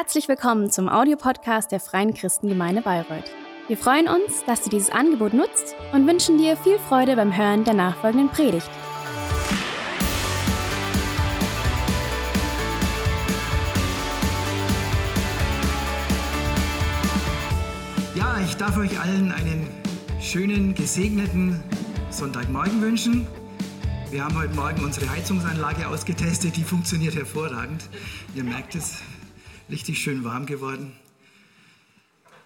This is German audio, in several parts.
Herzlich willkommen zum Audiopodcast der Freien Christengemeinde Bayreuth. Wir freuen uns, dass du dieses Angebot nutzt und wünschen dir viel Freude beim Hören der nachfolgenden Predigt. Ja, ich darf euch allen einen schönen, gesegneten Sonntagmorgen wünschen. Wir haben heute Morgen unsere Heizungsanlage ausgetestet, die funktioniert hervorragend. Ihr merkt es, richtig schön warm geworden.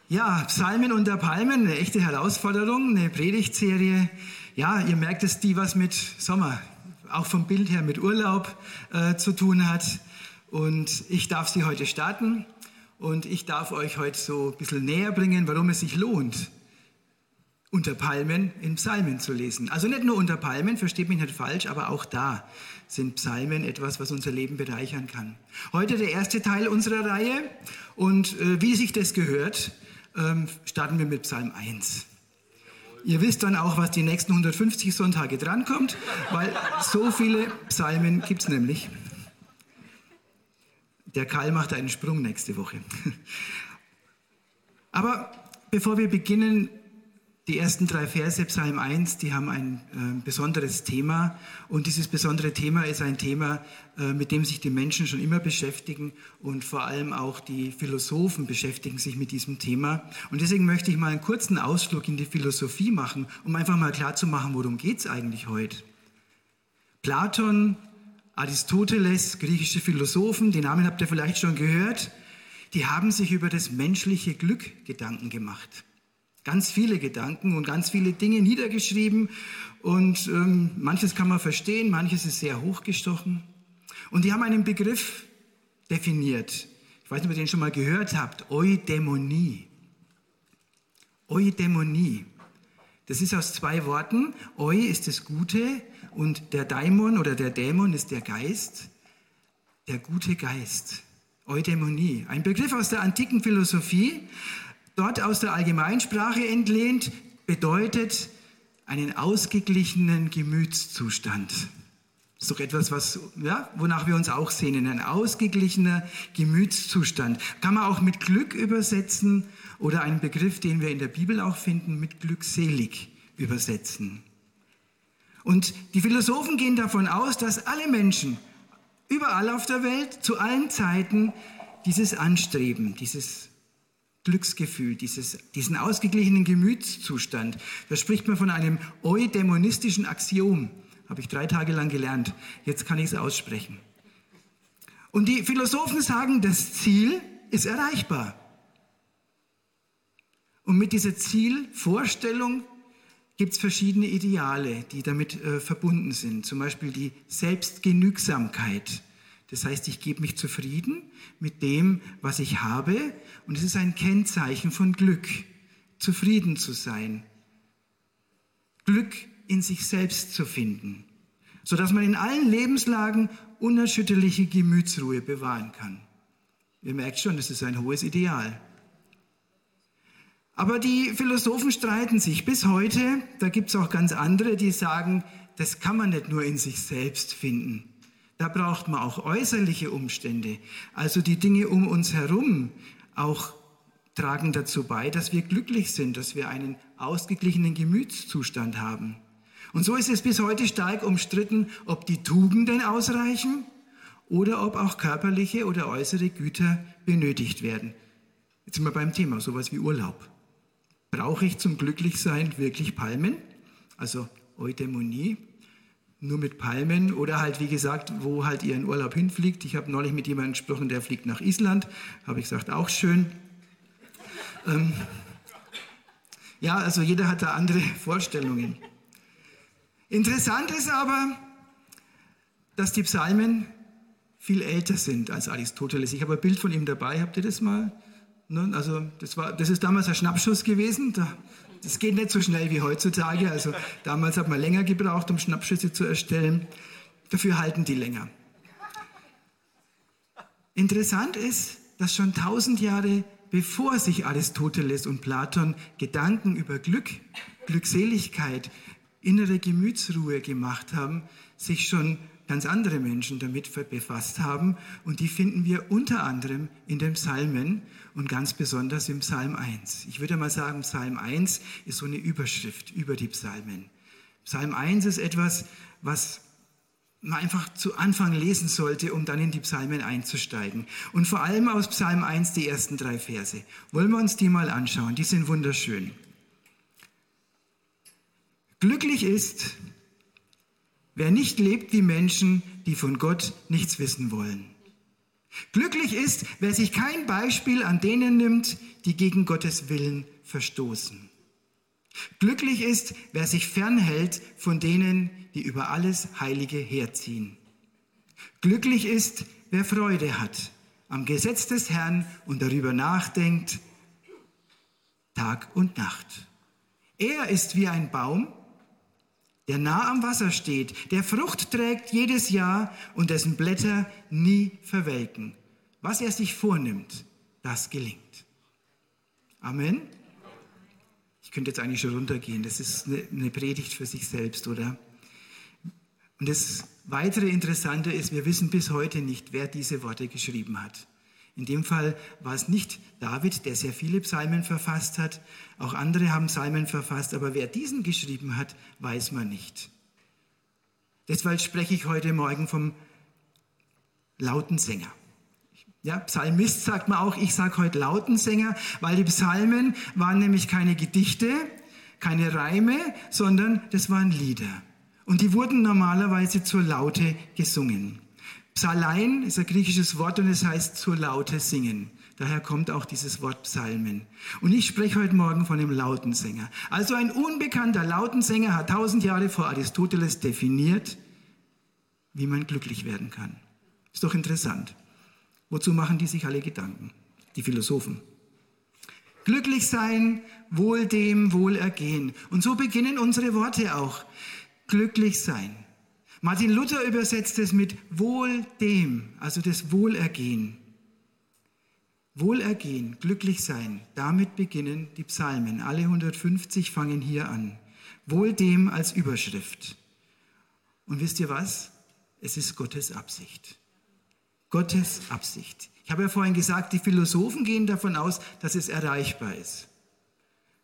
Ja, Psalmen unter Palmen, eine echte Herausforderung, eine Predigtserie. Ja, ihr merkt es, die was mit Sommer, auch vom Bild her mit Urlaub äh, zu tun hat. Und ich darf sie heute starten und ich darf euch heute so ein bisschen näher bringen, warum es sich lohnt, unter Palmen in Psalmen zu lesen. Also nicht nur unter Palmen, versteht mich nicht falsch, aber auch da sind Psalmen etwas, was unser Leben bereichern kann. Heute der erste Teil unserer Reihe und äh, wie sich das gehört, ähm, starten wir mit Psalm 1. Ihr wisst dann auch, was die nächsten 150 Sonntage drankommt, weil so viele Psalmen gibt es nämlich. Der Karl macht einen Sprung nächste Woche. Aber bevor wir beginnen, die ersten drei Verse, Psalm 1, die haben ein äh, besonderes Thema. Und dieses besondere Thema ist ein Thema, äh, mit dem sich die Menschen schon immer beschäftigen. Und vor allem auch die Philosophen beschäftigen sich mit diesem Thema. Und deswegen möchte ich mal einen kurzen Ausflug in die Philosophie machen, um einfach mal klarzumachen, worum geht es eigentlich heute. Platon, Aristoteles, griechische Philosophen, die Namen habt ihr vielleicht schon gehört, die haben sich über das menschliche Glück Gedanken gemacht. Ganz viele Gedanken und ganz viele Dinge niedergeschrieben und ähm, manches kann man verstehen, manches ist sehr hochgestochen. Und die haben einen Begriff definiert. Ich weiß nicht, ob ihr den schon mal gehört habt. Eudämonie. Eudämonie. Das ist aus zwei Worten. Eu ist das Gute und der Daimon oder der Dämon ist der Geist. Der gute Geist. Eudämonie. Ein Begriff aus der antiken Philosophie, dort aus der Allgemeinsprache entlehnt, bedeutet einen ausgeglichenen Gemütszustand. Das ist doch etwas, was, ja, wonach wir uns auch sehnen. Ein ausgeglichener Gemütszustand. Kann man auch mit Glück übersetzen oder einen Begriff, den wir in der Bibel auch finden, mit glückselig übersetzen. Und die Philosophen gehen davon aus, dass alle Menschen überall auf der Welt zu allen Zeiten dieses Anstreben, dieses Glücksgefühl, dieses, diesen ausgeglichenen Gemütszustand. Da spricht man von einem eudämonistischen Axiom. Habe ich drei Tage lang gelernt. Jetzt kann ich es aussprechen. Und die Philosophen sagen, das Ziel ist erreichbar. Und mit dieser Zielvorstellung gibt es verschiedene Ideale, die damit äh, verbunden sind. Zum Beispiel die Selbstgenügsamkeit. Das heißt, ich gebe mich zufrieden mit dem, was ich habe. Und es ist ein Kennzeichen von Glück, zufrieden zu sein. Glück in sich selbst zu finden, sodass man in allen Lebenslagen unerschütterliche Gemütsruhe bewahren kann. Ihr merkt schon, das ist ein hohes Ideal. Aber die Philosophen streiten sich bis heute. Da gibt es auch ganz andere, die sagen, das kann man nicht nur in sich selbst finden. Da braucht man auch äußerliche Umstände. Also die Dinge um uns herum auch tragen dazu bei, dass wir glücklich sind, dass wir einen ausgeglichenen Gemütszustand haben. Und so ist es bis heute stark umstritten, ob die Tugenden ausreichen oder ob auch körperliche oder äußere Güter benötigt werden. Jetzt sind wir beim Thema, sowas wie Urlaub. Brauche ich zum Glücklichsein wirklich Palmen? Also Eudämonie, nur mit Palmen oder halt, wie gesagt, wo halt ihr in Urlaub hinfliegt. Ich habe neulich mit jemandem gesprochen, der fliegt nach Island. Habe ich gesagt, auch schön. Ähm, ja, also jeder hat da andere Vorstellungen. Interessant ist aber, dass die Psalmen viel älter sind als Aristoteles. Ich habe ein Bild von ihm dabei. Habt ihr das mal? Ne? Also das, war, das ist damals ein Schnappschuss gewesen. Da das geht nicht so schnell wie heutzutage. Also damals hat man länger gebraucht, um Schnappschüsse zu erstellen. Dafür halten die länger. Interessant ist, dass schon tausend Jahre bevor sich Aristoteles und Platon Gedanken über Glück, Glückseligkeit, innere Gemütsruhe gemacht haben, sich schon ganz andere Menschen damit befasst haben. Und die finden wir unter anderem in den Psalmen und ganz besonders im Psalm 1. Ich würde mal sagen, Psalm 1 ist so eine Überschrift über die Psalmen. Psalm 1 ist etwas, was man einfach zu Anfang lesen sollte, um dann in die Psalmen einzusteigen. Und vor allem aus Psalm 1 die ersten drei Verse. Wollen wir uns die mal anschauen? Die sind wunderschön. Glücklich ist, wer nicht lebt wie Menschen, die von Gott nichts wissen wollen. Glücklich ist, wer sich kein Beispiel an denen nimmt, die gegen Gottes Willen verstoßen. Glücklich ist, wer sich fernhält von denen, die über alles Heilige herziehen. Glücklich ist, wer Freude hat am Gesetz des Herrn und darüber nachdenkt, Tag und Nacht. Er ist wie ein Baum, der nah am Wasser steht, der Frucht trägt jedes Jahr und dessen Blätter nie verwelken. Was er sich vornimmt, das gelingt. Amen. Ich könnte jetzt eigentlich schon runtergehen. Das ist eine Predigt für sich selbst, oder? Und das weitere Interessante ist, wir wissen bis heute nicht, wer diese Worte geschrieben hat. In dem Fall war es nicht David, der sehr viele Psalmen verfasst hat. Auch andere haben Psalmen verfasst, aber wer diesen geschrieben hat, weiß man nicht. Deshalb spreche ich heute Morgen vom lauten Sänger. Ja, Psalmist sagt man auch, ich sage heute lauten Sänger, weil die Psalmen waren nämlich keine Gedichte, keine Reime, sondern das waren Lieder. Und die wurden normalerweise zur Laute gesungen. Psalein ist ein griechisches Wort und es heißt zur Laute singen. Daher kommt auch dieses Wort Psalmen. Und ich spreche heute Morgen von dem Lautensänger. Also ein unbekannter Lautensänger hat tausend Jahre vor Aristoteles definiert, wie man glücklich werden kann. Ist doch interessant. Wozu machen die sich alle Gedanken? Die Philosophen. Glücklich sein, wohl dem, wohl ergehen. Und so beginnen unsere Worte auch glücklich sein. Martin Luther übersetzt es mit wohl dem, also das Wohlergehen. Wohlergehen, glücklich sein, damit beginnen die Psalmen. Alle 150 fangen hier an. Wohl dem als Überschrift. Und wisst ihr was? Es ist Gottes Absicht. Gottes Absicht. Ich habe ja vorhin gesagt, die Philosophen gehen davon aus, dass es erreichbar ist.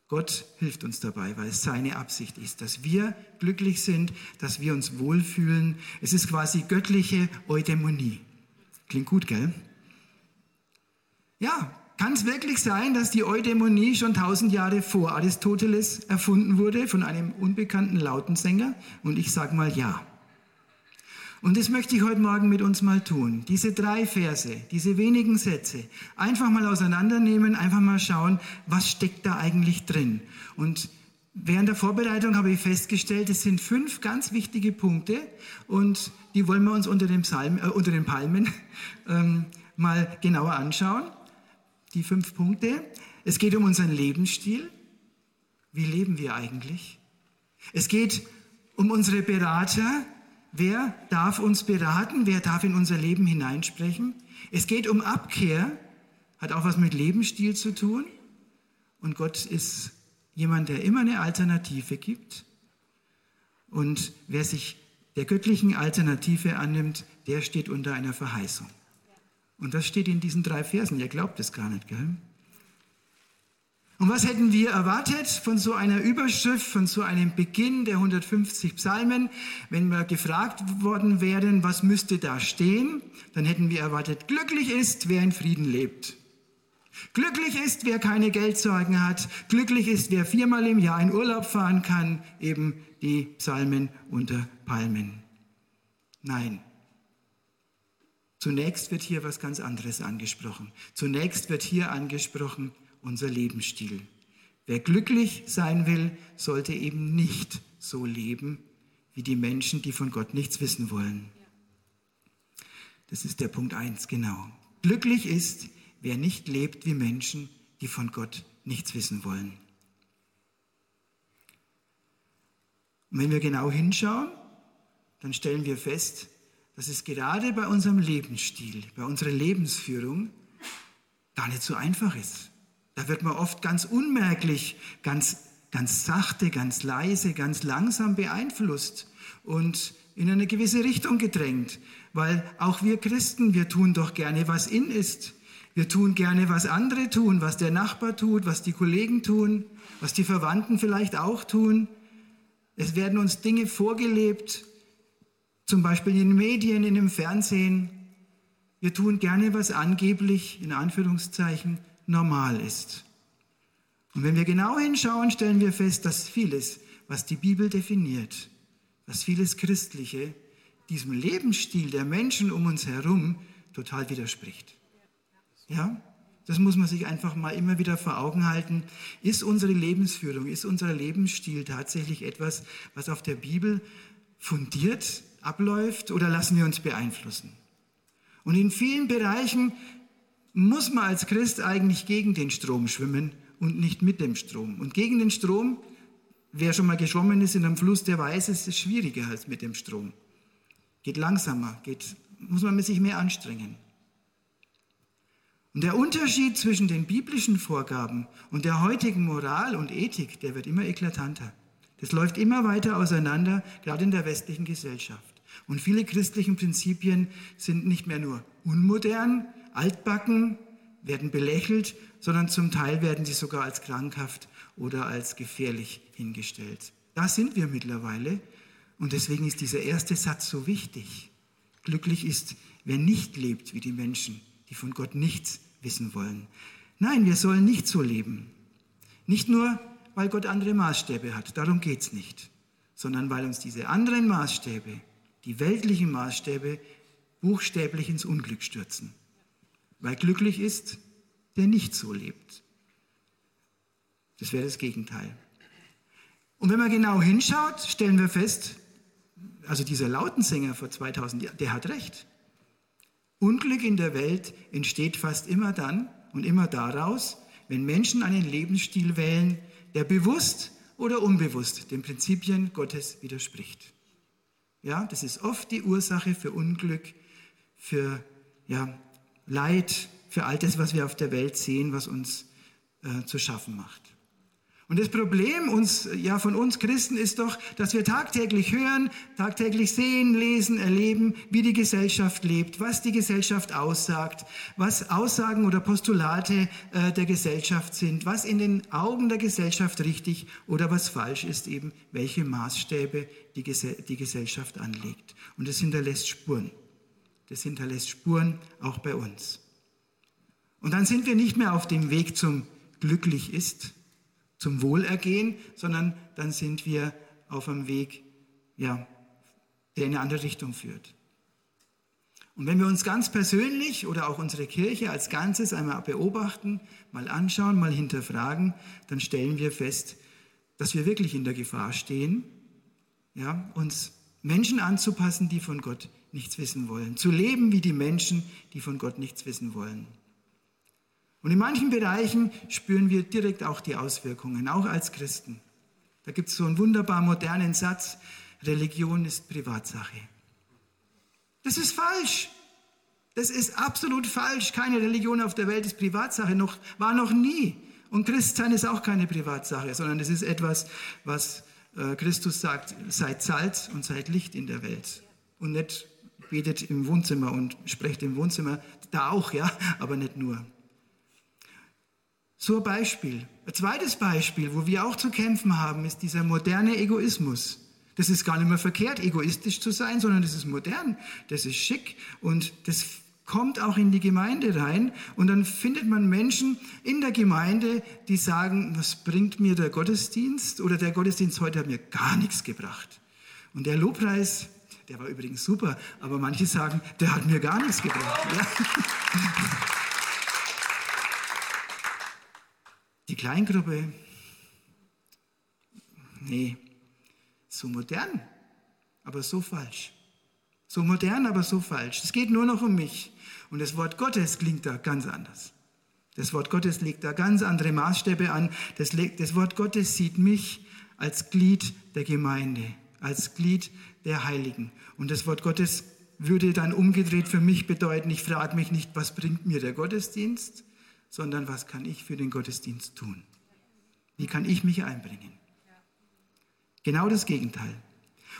Gott hilft uns dabei, weil es seine Absicht ist, dass wir glücklich sind, dass wir uns wohlfühlen. Es ist quasi göttliche Eudämonie. Klingt gut, gell? Ja, kann es wirklich sein, dass die Eudämonie schon tausend Jahre vor Aristoteles erfunden wurde von einem unbekannten Lautensänger? Und ich sage mal ja. Und das möchte ich heute Morgen mit uns mal tun. Diese drei Verse, diese wenigen Sätze, einfach mal auseinandernehmen, einfach mal schauen, was steckt da eigentlich drin. Und während der Vorbereitung habe ich festgestellt, es sind fünf ganz wichtige Punkte und die wollen wir uns unter, dem Psalm, äh, unter den Palmen ähm, mal genauer anschauen. Die fünf Punkte. Es geht um unseren Lebensstil. Wie leben wir eigentlich? Es geht um unsere Berater, Wer darf uns beraten? Wer darf in unser Leben hineinsprechen? Es geht um Abkehr, hat auch was mit Lebensstil zu tun. Und Gott ist jemand, der immer eine Alternative gibt. Und wer sich der göttlichen Alternative annimmt, der steht unter einer Verheißung. Und das steht in diesen drei Versen. Ihr glaubt es gar nicht, gell? Und was hätten wir erwartet von so einer Überschrift, von so einem Beginn der 150 Psalmen? Wenn wir gefragt worden wären, was müsste da stehen, dann hätten wir erwartet, glücklich ist, wer in Frieden lebt. Glücklich ist, wer keine Geldsorgen hat. Glücklich ist, wer viermal im Jahr in Urlaub fahren kann. Eben die Psalmen unter Palmen. Nein. Zunächst wird hier was ganz anderes angesprochen. Zunächst wird hier angesprochen, unser Lebensstil. Wer glücklich sein will, sollte eben nicht so leben wie die Menschen, die von Gott nichts wissen wollen. Das ist der Punkt 1, genau. Glücklich ist, wer nicht lebt wie Menschen, die von Gott nichts wissen wollen. Und wenn wir genau hinschauen, dann stellen wir fest, dass es gerade bei unserem Lebensstil, bei unserer Lebensführung gar nicht so einfach ist. Da wird man oft ganz unmerklich, ganz, ganz sachte, ganz leise, ganz langsam beeinflusst. Und in eine gewisse Richtung gedrängt, weil auch wir Christen, wir tun doch gerne, was in ist. Wir tun gerne, was andere tun, was der Nachbar tut, was die Kollegen tun, was die Verwandten vielleicht auch tun. Es werden uns Dinge vorgelebt, zum Beispiel in den Medien, in dem Fernsehen. Wir tun gerne, was angeblich, in Anführungszeichen, normal ist. Und wenn wir genau hinschauen, stellen wir fest, dass vieles, was die Bibel definiert, dass vieles Christliche diesem Lebensstil der Menschen um uns herum total widerspricht. Ja, das muss man sich einfach mal immer wieder vor Augen halten. Ist unsere Lebensführung, ist unser Lebensstil tatsächlich etwas, was auf der Bibel fundiert abläuft oder lassen wir uns beeinflussen? Und in vielen Bereichen muss man als Christ eigentlich gegen den Strom schwimmen und nicht mit dem Strom. Und gegen den Strom, wer schon mal geschwommen ist in einem Fluss, der weiß, es ist schwieriger als mit dem Strom. Geht langsamer, geht, muss man sich mehr anstrengen. Und der Unterschied zwischen den biblischen Vorgaben und der heutigen Moral und Ethik, der wird immer eklatanter. Das läuft immer weiter auseinander, gerade in der westlichen Gesellschaft. Und viele christlichen Prinzipien sind nicht mehr nur unmodern, altbacken, werden belächelt, sondern zum Teil werden sie sogar als krankhaft oder als gefährlich hingestellt. Da sind wir mittlerweile und deswegen ist dieser erste Satz so wichtig. Glücklich ist, wer nicht lebt wie die Menschen, die von Gott nichts wissen wollen. Nein, wir sollen nicht so leben. Nicht nur, weil Gott andere Maßstäbe hat, darum geht es nicht, sondern weil uns diese anderen Maßstäbe, die weltlichen Maßstäbe, buchstäblich ins Unglück stürzen. Weil glücklich ist, der nicht so lebt. Das wäre das Gegenteil. Und wenn man genau hinschaut, stellen wir fest, also dieser Lautensänger vor 2000 Jahren, der hat recht. Unglück in der Welt entsteht fast immer dann und immer daraus, wenn Menschen einen Lebensstil wählen, der bewusst oder unbewusst den Prinzipien Gottes widerspricht. Ja, das ist oft die Ursache für Unglück, für ja, Leid, für all das, was wir auf der Welt sehen, was uns äh, zu schaffen macht. Und das Problem uns, ja, von uns Christen ist doch, dass wir tagtäglich hören, tagtäglich sehen, lesen, erleben, wie die Gesellschaft lebt, was die Gesellschaft aussagt, was Aussagen oder Postulate äh, der Gesellschaft sind, was in den Augen der Gesellschaft richtig oder was falsch ist, eben welche Maßstäbe die, Gese die Gesellschaft anlegt. Und das hinterlässt Spuren. Das hinterlässt Spuren auch bei uns. Und dann sind wir nicht mehr auf dem Weg zum glücklich ist, zum Wohlergehen, sondern dann sind wir auf einem Weg, ja, der in eine andere Richtung führt. Und wenn wir uns ganz persönlich oder auch unsere Kirche als Ganzes einmal beobachten, mal anschauen, mal hinterfragen, dann stellen wir fest, dass wir wirklich in der Gefahr stehen, ja, uns Menschen anzupassen, die von Gott nichts wissen wollen, zu leben wie die Menschen, die von Gott nichts wissen wollen. Und in manchen Bereichen spüren wir direkt auch die Auswirkungen, auch als Christen. Da gibt es so einen wunderbar modernen Satz, Religion ist Privatsache. Das ist falsch. Das ist absolut falsch. Keine Religion auf der Welt ist Privatsache, noch, war noch nie. Und Christsein ist auch keine Privatsache, sondern es ist etwas, was äh, Christus sagt, seid Salz und seid Licht in der Welt. Und nicht betet im Wohnzimmer und sprecht im Wohnzimmer, da auch, ja, aber nicht nur. So ein Beispiel. Ein zweites Beispiel, wo wir auch zu kämpfen haben, ist dieser moderne Egoismus. Das ist gar nicht mehr verkehrt, egoistisch zu sein, sondern das ist modern, das ist schick und das kommt auch in die Gemeinde rein. Und dann findet man Menschen in der Gemeinde, die sagen, was bringt mir der Gottesdienst? Oder der Gottesdienst heute hat mir gar nichts gebracht. Und der Lobpreis, der war übrigens super, aber manche sagen, der hat mir gar nichts gebracht. Ja. Die Kleingruppe, nee, so modern, aber so falsch. So modern, aber so falsch. Es geht nur noch um mich. Und das Wort Gottes klingt da ganz anders. Das Wort Gottes legt da ganz andere Maßstäbe an. Das, das Wort Gottes sieht mich als Glied der Gemeinde, als Glied der Heiligen. Und das Wort Gottes würde dann umgedreht für mich bedeuten, ich frage mich nicht, was bringt mir der Gottesdienst, sondern was kann ich für den Gottesdienst tun? Wie kann ich mich einbringen? Genau das Gegenteil.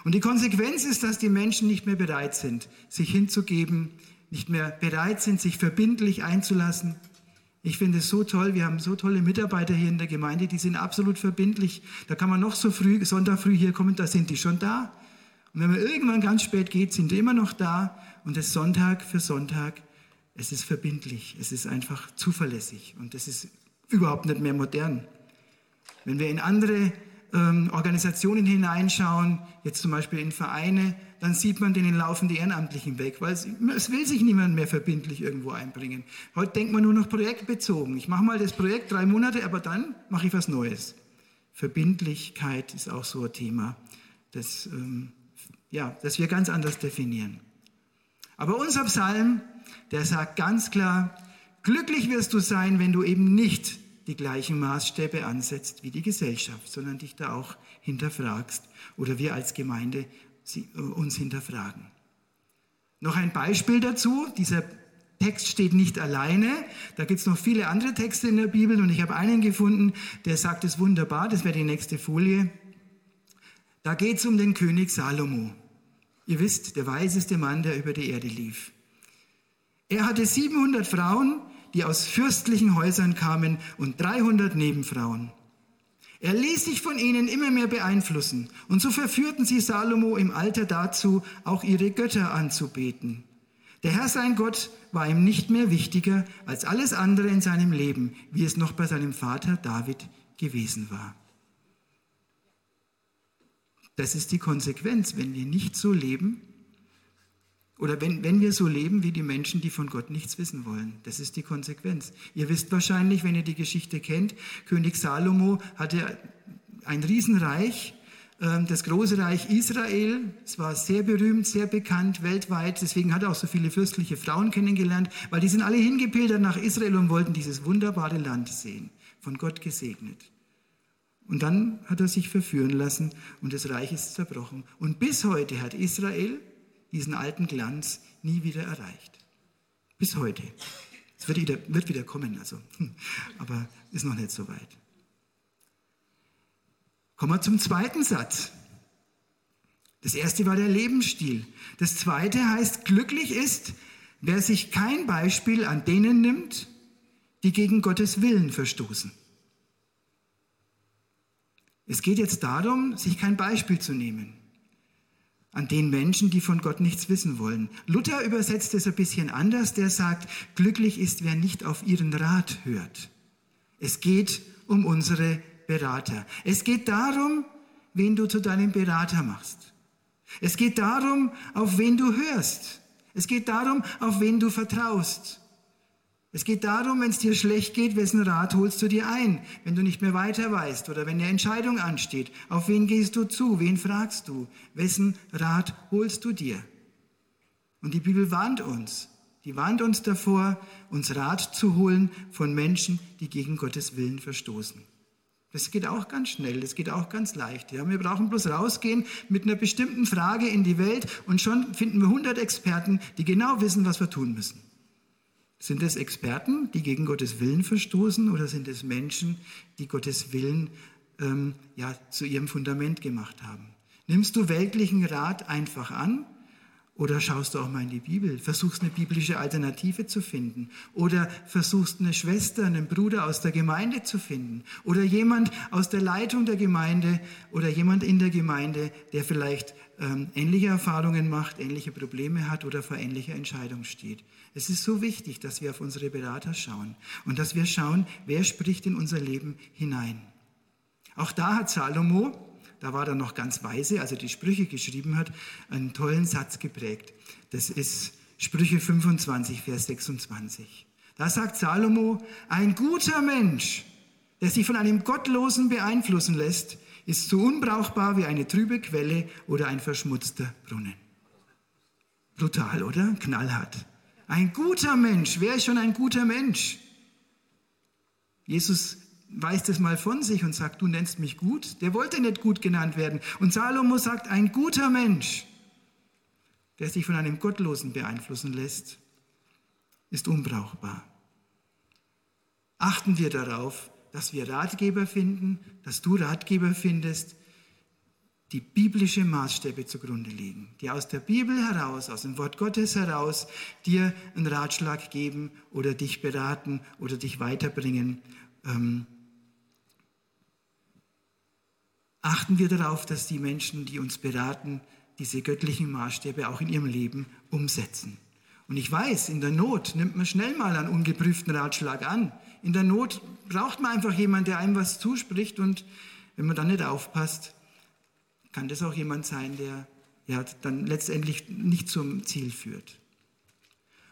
Und die Konsequenz ist, dass die Menschen nicht mehr bereit sind, sich hinzugeben, nicht mehr bereit sind, sich verbindlich einzulassen. Ich finde es so toll, wir haben so tolle Mitarbeiter hier in der Gemeinde, die sind absolut verbindlich. Da kann man noch so früh, Sonntag früh hier kommen, da sind die schon da. Und wenn man irgendwann ganz spät geht, sind die immer noch da. Und das Sonntag für Sonntag, es ist verbindlich, es ist einfach zuverlässig und es ist überhaupt nicht mehr modern. Wenn wir in andere ähm, Organisationen hineinschauen, jetzt zum Beispiel in Vereine, dann sieht man, denen laufen die Ehrenamtlichen weg, weil es, es will sich niemand mehr verbindlich irgendwo einbringen. Heute denkt man nur noch projektbezogen. Ich mache mal das Projekt drei Monate, aber dann mache ich was Neues. Verbindlichkeit ist auch so ein Thema, das, ähm, ja, das wir ganz anders definieren. Aber unser Psalm, der sagt ganz klar, glücklich wirst du sein, wenn du eben nicht die gleichen Maßstäbe ansetzt wie die Gesellschaft, sondern dich da auch hinterfragst oder wir als Gemeinde äh, uns hinterfragen. Noch ein Beispiel dazu. Dieser Text steht nicht alleine. Da gibt es noch viele andere Texte in der Bibel und ich habe einen gefunden, der sagt es wunderbar. Das wäre die nächste Folie. Da geht es um den König Salomo. Ihr wisst, der weiseste Mann, der über die Erde lief. Er hatte 700 Frauen, die aus fürstlichen Häusern kamen und 300 Nebenfrauen. Er ließ sich von ihnen immer mehr beeinflussen und so verführten sie Salomo im Alter dazu, auch ihre Götter anzubeten. Der Herr sein Gott war ihm nicht mehr wichtiger als alles andere in seinem Leben, wie es noch bei seinem Vater David gewesen war. Das ist die Konsequenz, wenn wir nicht so leben, oder wenn, wenn wir so leben wie die Menschen, die von Gott nichts wissen wollen. Das ist die Konsequenz. Ihr wisst wahrscheinlich, wenn ihr die Geschichte kennt, König Salomo hatte ein Riesenreich, ähm, das große Reich Israel. Es war sehr berühmt, sehr bekannt weltweit. Deswegen hat er auch so viele fürstliche Frauen kennengelernt, weil die sind alle hingepilgert nach Israel und wollten dieses wunderbare Land sehen, von Gott gesegnet. Und dann hat er sich verführen lassen und das Reich ist zerbrochen. Und bis heute hat Israel diesen alten Glanz nie wieder erreicht. Bis heute. Es wird wieder, wird wieder kommen, also. aber ist noch nicht so weit. Kommen wir zum zweiten Satz. Das erste war der Lebensstil. Das zweite heißt, glücklich ist, wer sich kein Beispiel an denen nimmt, die gegen Gottes Willen verstoßen. Es geht jetzt darum, sich kein Beispiel zu nehmen an den Menschen, die von Gott nichts wissen wollen. Luther übersetzt es ein bisschen anders, der sagt, glücklich ist, wer nicht auf ihren Rat hört. Es geht um unsere Berater. Es geht darum, wen du zu deinem Berater machst. Es geht darum, auf wen du hörst. Es geht darum, auf wen du vertraust. Es geht darum, wenn es dir schlecht geht, wessen Rat holst du dir ein, wenn du nicht mehr weiter weißt oder wenn eine Entscheidung ansteht. Auf wen gehst du zu? Wen fragst du? Wessen Rat holst du dir? Und die Bibel warnt uns. Die warnt uns davor, uns Rat zu holen von Menschen, die gegen Gottes Willen verstoßen. Das geht auch ganz schnell, das geht auch ganz leicht. Ja. Wir brauchen bloß rausgehen mit einer bestimmten Frage in die Welt und schon finden wir 100 Experten, die genau wissen, was wir tun müssen. Sind es Experten, die gegen Gottes Willen verstoßen, oder sind es Menschen, die Gottes Willen ähm, ja, zu ihrem Fundament gemacht haben? Nimmst du weltlichen Rat einfach an oder schaust du auch mal in die Bibel, versuchst eine biblische Alternative zu finden? Oder versuchst eine Schwester, einen Bruder aus der Gemeinde zu finden? Oder jemand aus der Leitung der Gemeinde oder jemand in der Gemeinde, der vielleicht ähm, ähnliche Erfahrungen macht, ähnliche Probleme hat oder vor ähnlicher Entscheidung steht. Es ist so wichtig, dass wir auf unsere Berater schauen und dass wir schauen, wer spricht in unser Leben hinein. Auch da hat Salomo, da war er noch ganz weise, als er die Sprüche geschrieben hat, einen tollen Satz geprägt. Das ist Sprüche 25, Vers 26. Da sagt Salomo, ein guter Mensch, der sich von einem Gottlosen beeinflussen lässt, ist so unbrauchbar wie eine trübe Quelle oder ein verschmutzter Brunnen. Brutal, oder? Knallhart. Ein guter Mensch. Wer ist schon ein guter Mensch? Jesus weist es mal von sich und sagt, du nennst mich gut. Der wollte nicht gut genannt werden. Und Salomo sagt, ein guter Mensch, der sich von einem Gottlosen beeinflussen lässt, ist unbrauchbar. Achten wir darauf, dass wir Ratgeber finden, dass du Ratgeber findest, die biblische Maßstäbe zugrunde legen, die aus der Bibel heraus, aus dem Wort Gottes heraus dir einen Ratschlag geben oder dich beraten oder dich weiterbringen. Ähm, achten wir darauf, dass die Menschen, die uns beraten, diese göttlichen Maßstäbe auch in ihrem Leben umsetzen. Und ich weiß, in der Not nimmt man schnell mal einen ungeprüften Ratschlag an. In der Not braucht man einfach jemanden, der einem was zuspricht und wenn man dann nicht aufpasst, kann das auch jemand sein, der ja, dann letztendlich nicht zum Ziel führt.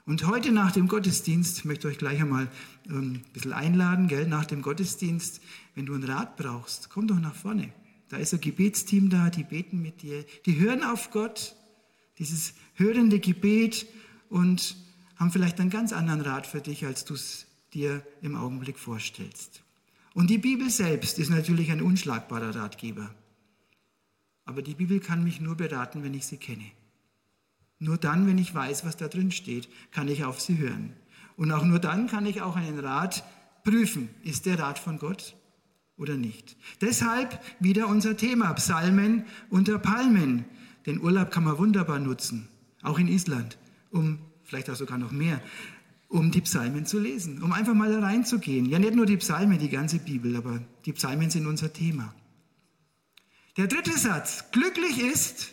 Und heute nach dem Gottesdienst, ich möchte euch gleich einmal ähm, ein bisschen einladen, gell, nach dem Gottesdienst, wenn du einen Rat brauchst, komm doch nach vorne. Da ist ein Gebetsteam da, die beten mit dir, die hören auf Gott, dieses hörende Gebet und haben vielleicht einen ganz anderen Rat für dich, als du es dir im Augenblick vorstellst. Und die Bibel selbst ist natürlich ein unschlagbarer Ratgeber. Aber die Bibel kann mich nur beraten, wenn ich sie kenne. Nur dann, wenn ich weiß, was da drin steht, kann ich auf sie hören. Und auch nur dann kann ich auch einen Rat prüfen. Ist der Rat von Gott oder nicht? Deshalb wieder unser Thema, Psalmen unter Palmen. Den Urlaub kann man wunderbar nutzen, auch in Island, um vielleicht auch sogar noch mehr, um die Psalmen zu lesen, um einfach mal da reinzugehen. Ja, nicht nur die Psalmen, die ganze Bibel, aber die Psalmen sind unser Thema. Der dritte Satz. Glücklich ist,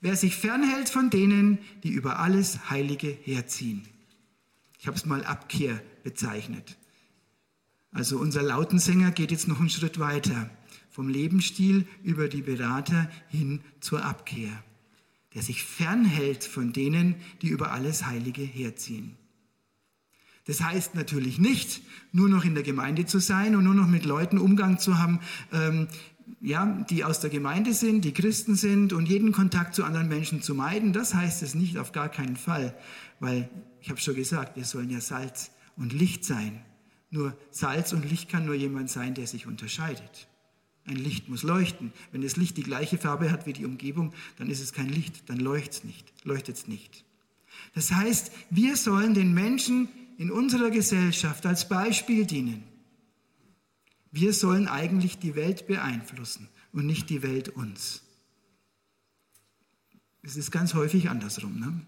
wer sich fernhält von denen, die über alles Heilige herziehen. Ich habe es mal Abkehr bezeichnet. Also unser Lautensänger geht jetzt noch einen Schritt weiter. Vom Lebensstil über die Berater hin zur Abkehr. Der sich fernhält von denen, die über alles Heilige herziehen. Das heißt natürlich nicht, nur noch in der Gemeinde zu sein und nur noch mit Leuten Umgang zu haben, ähm, ja, die aus der Gemeinde sind, die Christen sind und jeden Kontakt zu anderen Menschen zu meiden, das heißt es nicht auf gar keinen Fall, weil ich habe schon gesagt, wir sollen ja Salz und Licht sein. Nur Salz und Licht kann nur jemand sein, der sich unterscheidet. Ein Licht muss leuchten. Wenn das Licht die gleiche Farbe hat wie die Umgebung, dann ist es kein Licht, dann leuchtet es nicht. Leuchtet's nicht. Das heißt, wir sollen den Menschen in unserer Gesellschaft als Beispiel dienen. Wir sollen eigentlich die Welt beeinflussen und nicht die Welt uns. Es ist ganz häufig andersrum. Ne?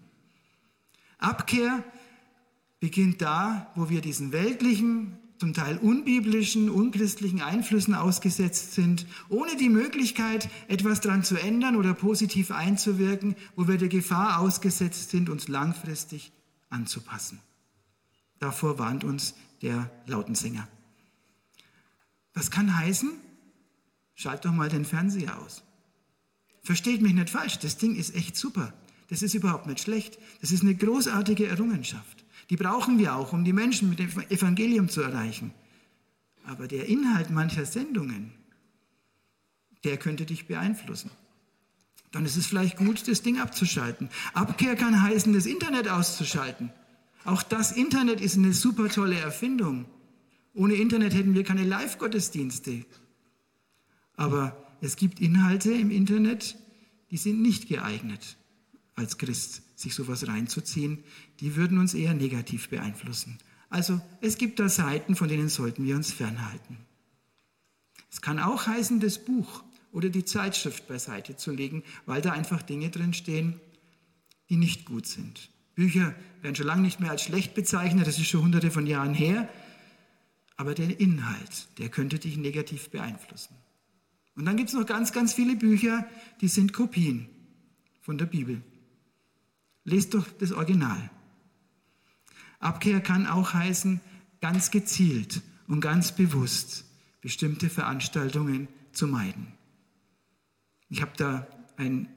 Abkehr beginnt da, wo wir diesen weltlichen, zum Teil unbiblischen, unchristlichen Einflüssen ausgesetzt sind, ohne die Möglichkeit, etwas daran zu ändern oder positiv einzuwirken, wo wir der Gefahr ausgesetzt sind, uns langfristig anzupassen. Davor warnt uns der Lautensänger. Das kann heißen, schalt doch mal den Fernseher aus. Versteht mich nicht falsch, das Ding ist echt super. Das ist überhaupt nicht schlecht. Das ist eine großartige Errungenschaft. Die brauchen wir auch, um die Menschen mit dem Evangelium zu erreichen. Aber der Inhalt mancher Sendungen, der könnte dich beeinflussen. Dann ist es vielleicht gut, das Ding abzuschalten. Abkehr kann heißen, das Internet auszuschalten. Auch das Internet ist eine super tolle Erfindung. Ohne Internet hätten wir keine Live-Gottesdienste. Aber es gibt Inhalte im Internet, die sind nicht geeignet, als Christ sich sowas reinzuziehen. Die würden uns eher negativ beeinflussen. Also es gibt da Seiten, von denen sollten wir uns fernhalten. Es kann auch heißen, das Buch oder die Zeitschrift beiseite zu legen, weil da einfach Dinge drinstehen, die nicht gut sind. Bücher werden schon lange nicht mehr als schlecht bezeichnet, das ist schon hunderte von Jahren her aber der Inhalt, der könnte dich negativ beeinflussen. Und dann gibt es noch ganz, ganz viele Bücher, die sind Kopien von der Bibel. Lest doch das Original. Abkehr kann auch heißen, ganz gezielt und ganz bewusst bestimmte Veranstaltungen zu meiden. Ich habe da ein,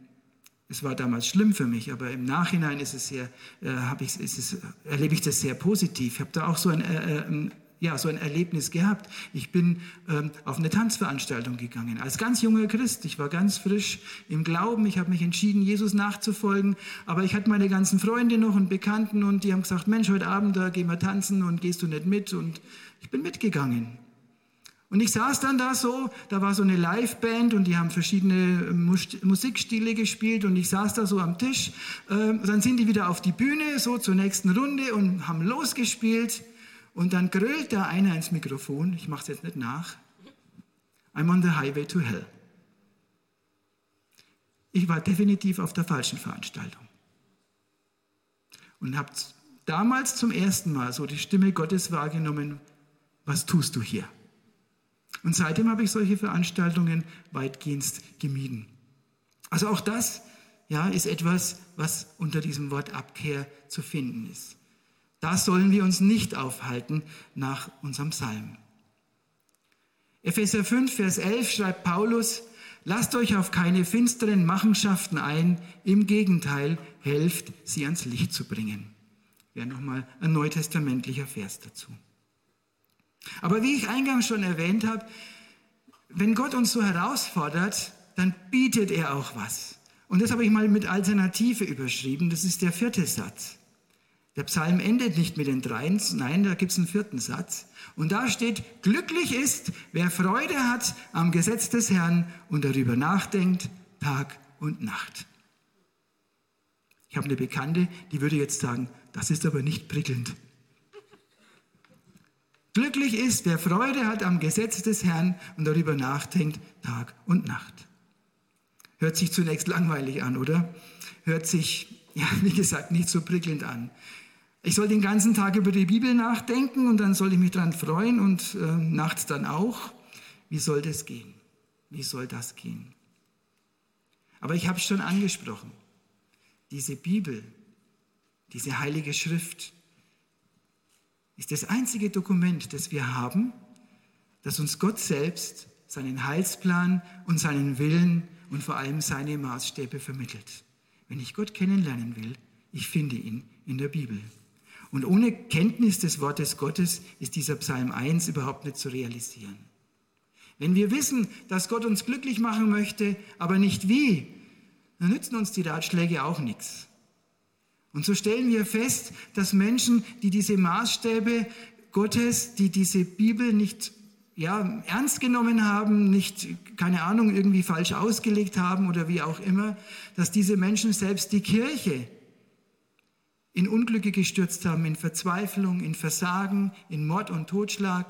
es war damals schlimm für mich, aber im Nachhinein ist es sehr, äh, ich, ist es, erlebe ich das sehr positiv. Ich habe da auch so ein, äh, ein ja, so ein Erlebnis gehabt. Ich bin ähm, auf eine Tanzveranstaltung gegangen, als ganz junger Christ. Ich war ganz frisch im Glauben. Ich habe mich entschieden, Jesus nachzufolgen. Aber ich hatte meine ganzen Freunde noch und Bekannten und die haben gesagt, Mensch, heute Abend, da gehen wir tanzen und gehst du nicht mit? Und ich bin mitgegangen. Und ich saß dann da so, da war so eine Liveband und die haben verschiedene Musikstile gespielt und ich saß da so am Tisch. Ähm, dann sind die wieder auf die Bühne, so zur nächsten Runde und haben losgespielt. Und dann grölt da einer ins Mikrofon, ich mache es jetzt nicht nach, I'm on the highway to hell. Ich war definitiv auf der falschen Veranstaltung. Und habe damals zum ersten Mal so die Stimme Gottes wahrgenommen, was tust du hier? Und seitdem habe ich solche Veranstaltungen weitgehend gemieden. Also auch das ja, ist etwas, was unter diesem Wort Abkehr zu finden ist. Da sollen wir uns nicht aufhalten nach unserem Psalm. Epheser 5, Vers 11 schreibt Paulus, lasst euch auf keine finsteren Machenschaften ein, im Gegenteil, helft, sie ans Licht zu bringen. Wäre nochmal ein neutestamentlicher Vers dazu. Aber wie ich eingangs schon erwähnt habe, wenn Gott uns so herausfordert, dann bietet er auch was. Und das habe ich mal mit Alternative überschrieben. Das ist der vierte Satz. Der Psalm endet nicht mit den dreien, nein, da gibt es einen vierten Satz. Und da steht, glücklich ist, wer Freude hat am Gesetz des Herrn und darüber nachdenkt, Tag und Nacht. Ich habe eine Bekannte, die würde jetzt sagen, das ist aber nicht prickelnd. Glücklich ist, wer Freude hat am Gesetz des Herrn und darüber nachdenkt, Tag und Nacht. Hört sich zunächst langweilig an, oder? Hört sich, ja, wie gesagt, nicht so prickelnd an. Ich soll den ganzen Tag über die Bibel nachdenken und dann soll ich mich daran freuen und äh, nachts dann auch. Wie soll das gehen? Wie soll das gehen? Aber ich habe es schon angesprochen. Diese Bibel, diese heilige Schrift, ist das einzige Dokument, das wir haben, das uns Gott selbst, seinen Heilsplan und seinen Willen und vor allem seine Maßstäbe vermittelt. Wenn ich Gott kennenlernen will, ich finde ihn in der Bibel. Und ohne Kenntnis des Wortes Gottes ist dieser Psalm 1 überhaupt nicht zu realisieren. Wenn wir wissen, dass Gott uns glücklich machen möchte, aber nicht wie, dann nützen uns die Ratschläge auch nichts. Und so stellen wir fest, dass Menschen, die diese Maßstäbe Gottes, die diese Bibel nicht ja, ernst genommen haben, nicht, keine Ahnung, irgendwie falsch ausgelegt haben oder wie auch immer, dass diese Menschen selbst die Kirche in Unglücke gestürzt haben, in Verzweiflung, in Versagen, in Mord und Totschlag.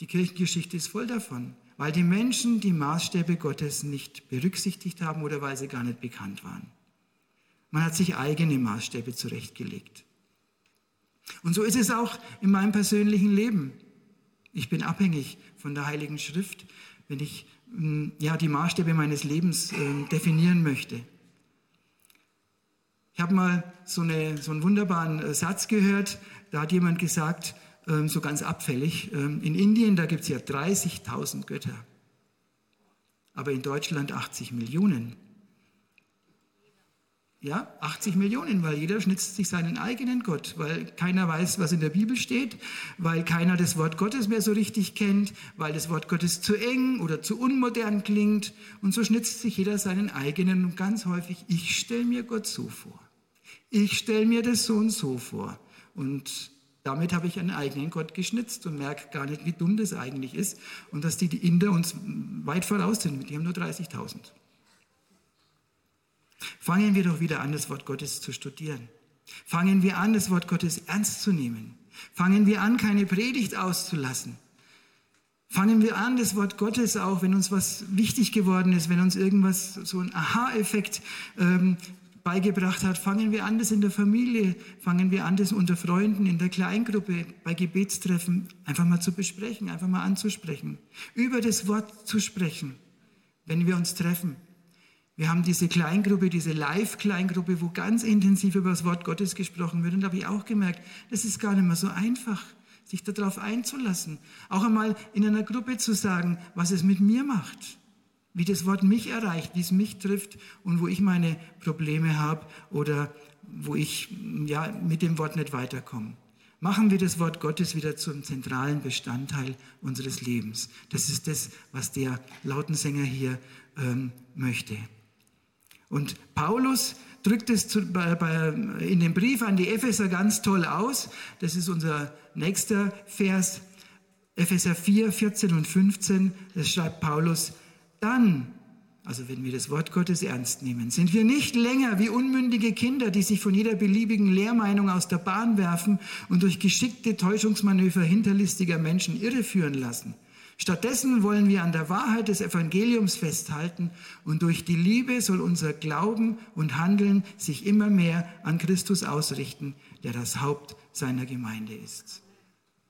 Die Kirchengeschichte ist voll davon, weil die Menschen die Maßstäbe Gottes nicht berücksichtigt haben oder weil sie gar nicht bekannt waren. Man hat sich eigene Maßstäbe zurechtgelegt. Und so ist es auch in meinem persönlichen Leben. Ich bin abhängig von der Heiligen Schrift, wenn ich mm, ja, die Maßstäbe meines Lebens äh, definieren möchte. Ich habe mal so, eine, so einen wunderbaren äh, Satz gehört, da hat jemand gesagt, ähm, so ganz abfällig, ähm, in Indien, da gibt es ja 30.000 Götter, aber in Deutschland 80 Millionen. Ja, 80 Millionen, weil jeder schnitzt sich seinen eigenen Gott, weil keiner weiß, was in der Bibel steht, weil keiner das Wort Gottes mehr so richtig kennt, weil das Wort Gottes zu eng oder zu unmodern klingt. Und so schnitzt sich jeder seinen eigenen und ganz häufig, ich stelle mir Gott so vor. Ich stelle mir das so und so vor. Und damit habe ich einen eigenen Gott geschnitzt und merke gar nicht, wie dumm das eigentlich ist und dass die, Inder uns weit voraus sind. Die haben nur 30.000. Fangen wir doch wieder an, das Wort Gottes zu studieren. Fangen wir an, das Wort Gottes ernst zu nehmen. Fangen wir an, keine Predigt auszulassen. Fangen wir an, das Wort Gottes auch, wenn uns was wichtig geworden ist, wenn uns irgendwas, so ein Aha-Effekt ähm, beigebracht hat, fangen wir an, das in der Familie, fangen wir an, das unter Freunden, in der Kleingruppe, bei Gebetstreffen einfach mal zu besprechen, einfach mal anzusprechen, über das Wort zu sprechen, wenn wir uns treffen. Wir haben diese Kleingruppe, diese Live-Kleingruppe, wo ganz intensiv über das Wort Gottes gesprochen wird. Und da habe ich auch gemerkt, das ist gar nicht mehr so einfach, sich darauf einzulassen. Auch einmal in einer Gruppe zu sagen, was es mit mir macht wie das Wort mich erreicht, wie es mich trifft und wo ich meine Probleme habe oder wo ich ja, mit dem Wort nicht weiterkomme. Machen wir das Wort Gottes wieder zum zentralen Bestandteil unseres Lebens. Das ist das, was der Lautensänger hier ähm, möchte. Und Paulus drückt es zu, bei, bei, in dem Brief an die Epheser ganz toll aus. Das ist unser nächster Vers, Epheser 4, 14 und 15. Das schreibt Paulus, dann, also wenn wir das Wort Gottes ernst nehmen, sind wir nicht länger wie unmündige Kinder, die sich von jeder beliebigen Lehrmeinung aus der Bahn werfen und durch geschickte Täuschungsmanöver hinterlistiger Menschen irreführen lassen. Stattdessen wollen wir an der Wahrheit des Evangeliums festhalten und durch die Liebe soll unser Glauben und Handeln sich immer mehr an Christus ausrichten, der das Haupt seiner Gemeinde ist.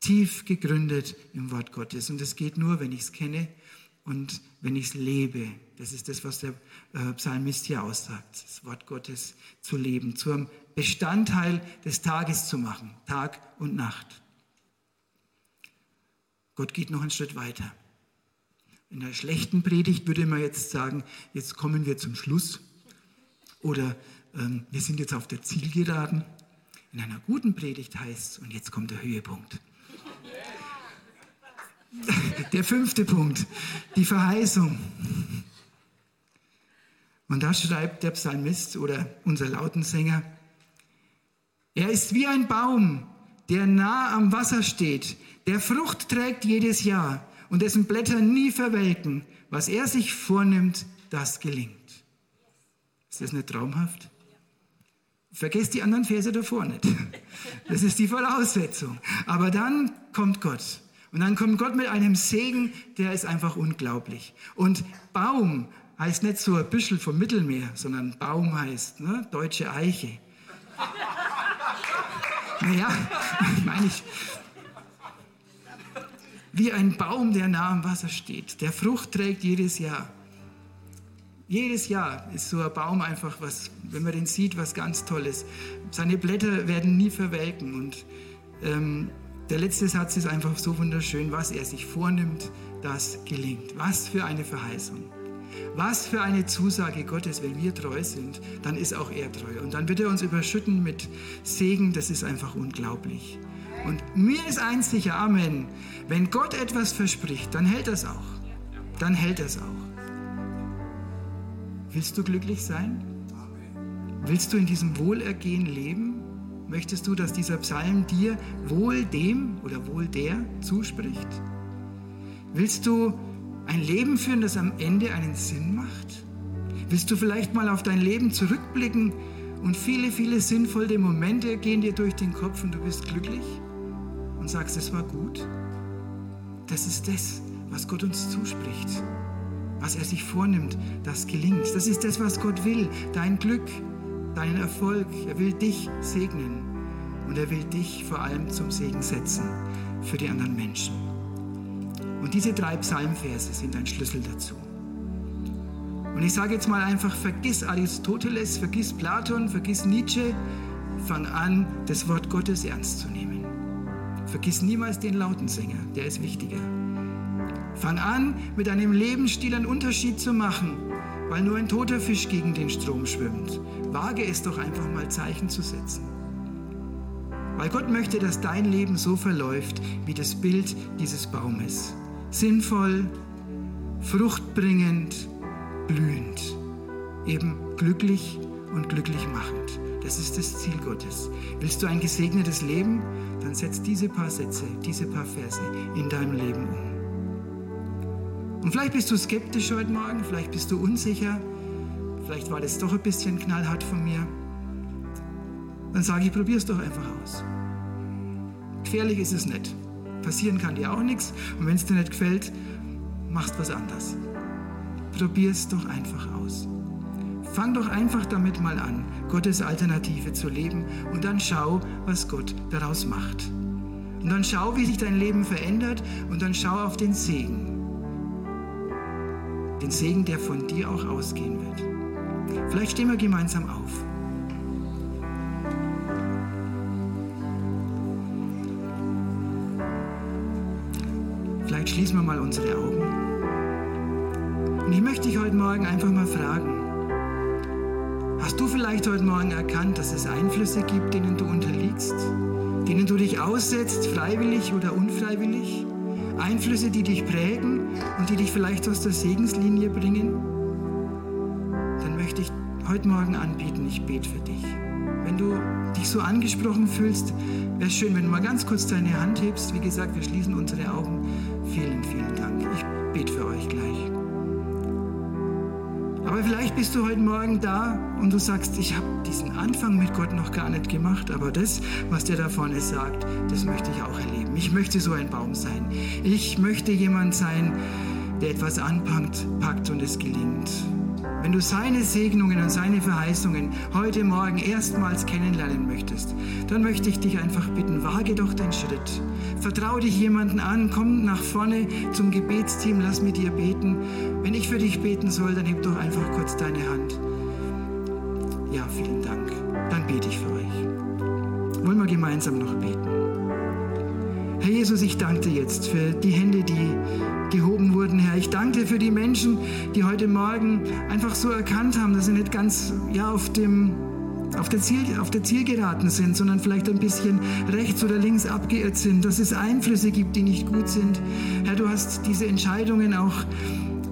Tief gegründet im Wort Gottes. Und es geht nur, wenn ich es kenne und wenn ich es lebe. Das ist das, was der äh, Psalmist hier aussagt. Das Wort Gottes zu leben, zum Bestandteil des Tages zu machen, Tag und Nacht. Gott geht noch einen Schritt weiter. In der schlechten Predigt würde man jetzt sagen, jetzt kommen wir zum Schluss oder ähm, wir sind jetzt auf der Zielgeraden. In einer guten Predigt heißt es, und jetzt kommt der Höhepunkt. Der fünfte Punkt, die Verheißung. Und da schreibt der Psalmist oder unser Lautensänger, er ist wie ein Baum, der nah am Wasser steht, der Frucht trägt jedes Jahr und dessen Blätter nie verwelken. Was er sich vornimmt, das gelingt. Ist das nicht traumhaft? Vergesst die anderen Verse davor nicht. Das ist die Voraussetzung. Aber dann kommt Gott. Und dann kommt Gott mit einem Segen, der ist einfach unglaublich. Und Baum heißt nicht so ein Büschel vom Mittelmeer, sondern Baum heißt ne, deutsche Eiche. Naja, meine ich, wie ein Baum, der nah am Wasser steht, der Frucht trägt jedes Jahr. Jedes Jahr ist so ein Baum einfach was, wenn man den sieht, was ganz Tolles. Seine Blätter werden nie verwelken und ähm, der letzte Satz ist einfach so wunderschön, was er sich vornimmt, das gelingt. Was für eine Verheißung. Was für eine Zusage Gottes, wenn wir treu sind, dann ist auch er treu. Und dann wird er uns überschütten mit Segen, das ist einfach unglaublich. Und mir ist eins sicher, Amen, wenn Gott etwas verspricht, dann hält es auch. Dann hält es auch. Willst du glücklich sein? Willst du in diesem Wohlergehen leben? Möchtest du, dass dieser Psalm dir wohl dem oder wohl der zuspricht? Willst du ein Leben führen, das am Ende einen Sinn macht? Willst du vielleicht mal auf dein Leben zurückblicken und viele, viele sinnvolle Momente gehen dir durch den Kopf und du bist glücklich und sagst, es war gut? Das ist das, was Gott uns zuspricht. Was er sich vornimmt, das gelingt. Das ist das, was Gott will. Dein Glück, deinen Erfolg. Er will dich segnen. Und er will dich vor allem zum Segen setzen für die anderen Menschen. Und diese drei Psalmverse sind ein Schlüssel dazu. Und ich sage jetzt mal einfach, vergiss Aristoteles, vergiss Platon, vergiss Nietzsche, fang an, das Wort Gottes ernst zu nehmen. Vergiss niemals den Lautensänger, der ist wichtiger. Fang an, mit deinem Lebensstil einen Unterschied zu machen, weil nur ein toter Fisch gegen den Strom schwimmt. Wage es doch einfach mal Zeichen zu setzen. Weil Gott möchte, dass dein Leben so verläuft wie das Bild dieses Baumes sinnvoll, fruchtbringend, blühend, eben glücklich und glücklich machend. Das ist das Ziel Gottes. Willst du ein gesegnetes Leben, dann setz diese paar Sätze, diese paar Verse in deinem Leben um. Und vielleicht bist du skeptisch heute Morgen, vielleicht bist du unsicher, vielleicht war das doch ein bisschen knallhart von mir. Dann sage ich, probier es doch einfach aus. Gefährlich ist es nicht. Passieren kann dir auch nichts. Und wenn es dir nicht gefällt, machst was anderes. Probier es doch einfach aus. Fang doch einfach damit mal an, Gottes Alternative zu leben und dann schau, was Gott daraus macht. Und dann schau, wie sich dein Leben verändert und dann schau auf den Segen. Den Segen, der von dir auch ausgehen wird. Vielleicht stehen wir gemeinsam auf. Vielleicht schließen wir mal unsere Augen. Und ich möchte dich heute Morgen einfach mal fragen, hast du vielleicht heute Morgen erkannt, dass es Einflüsse gibt, denen du unterliegst, denen du dich aussetzt, freiwillig oder unfreiwillig? Einflüsse, die dich prägen und die dich vielleicht aus der Segenslinie bringen? Dann möchte ich heute Morgen anbieten, ich bete für dich. Wenn du dich so angesprochen fühlst, wäre es schön, wenn du mal ganz kurz deine Hand hebst. Wie gesagt, wir schließen unsere Augen. Aber vielleicht bist du heute Morgen da und du sagst, ich habe diesen Anfang mit Gott noch gar nicht gemacht, aber das, was der da vorne sagt, das möchte ich auch erleben. Ich möchte so ein Baum sein. Ich möchte jemand sein, der etwas anpackt packt und es gelingt. Wenn du seine Segnungen und seine Verheißungen heute Morgen erstmals kennenlernen möchtest, dann möchte ich dich einfach bitten, wage doch den Schritt. Vertraue dich jemanden an, komm nach vorne zum Gebetsteam, lass mit dir beten. Wenn ich für dich beten soll, dann heb doch einfach kurz deine Hand. Ja, vielen Dank. Dann bete ich für euch. Wollen wir gemeinsam noch beten? Herr Jesus, ich danke dir jetzt für die Hände, die gehoben wurden, Herr. Ich danke dir für die Menschen, die heute Morgen einfach so erkannt haben, dass sie nicht ganz ja, auf, dem, auf, der Ziel, auf der Zielgeraden sind, sondern vielleicht ein bisschen rechts oder links abgeirrt sind, dass es Einflüsse gibt, die nicht gut sind. Herr, du hast diese Entscheidungen auch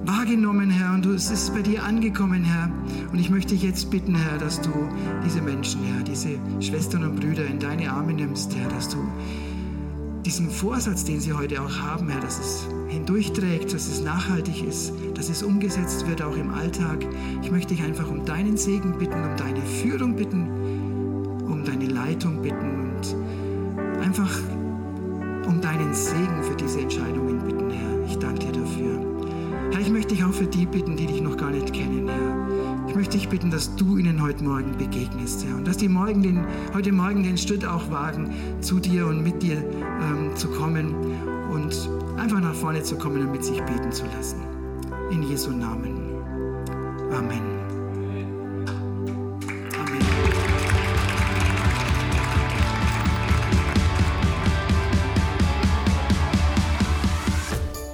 wahrgenommen, Herr, und es ist bei dir angekommen, Herr. Und ich möchte dich jetzt bitten, Herr, dass du diese Menschen, Herr, diese Schwestern und Brüder in deine Arme nimmst, Herr, dass du diesen Vorsatz, den sie heute auch haben, Herr, dass es hindurchträgt, dass es nachhaltig ist, dass es umgesetzt wird auch im Alltag. Ich möchte dich einfach um deinen Segen bitten, um deine Führung bitten, um deine Leitung bitten und einfach um deinen Segen für diese Entscheidungen bitten, Herr. Ich danke dir dafür. Herr, ich möchte dich auch für die bitten, die dich noch gar nicht kennen, Herr. Ich möchte dich bitten, dass du ihnen heute Morgen begegnest, Herr, und dass die morgen den, heute Morgen den Schritt auch wagen, zu dir und mit dir ähm, zu kommen und einfach nach vorne zu kommen und mit sich beten zu lassen. In Jesu Namen. Amen.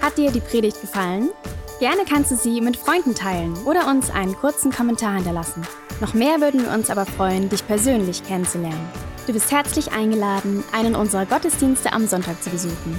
Hat dir die Predigt gefallen? Gerne kannst du sie mit Freunden teilen oder uns einen kurzen Kommentar hinterlassen. Noch mehr würden wir uns aber freuen, dich persönlich kennenzulernen. Du bist herzlich eingeladen, einen unserer Gottesdienste am Sonntag zu besuchen.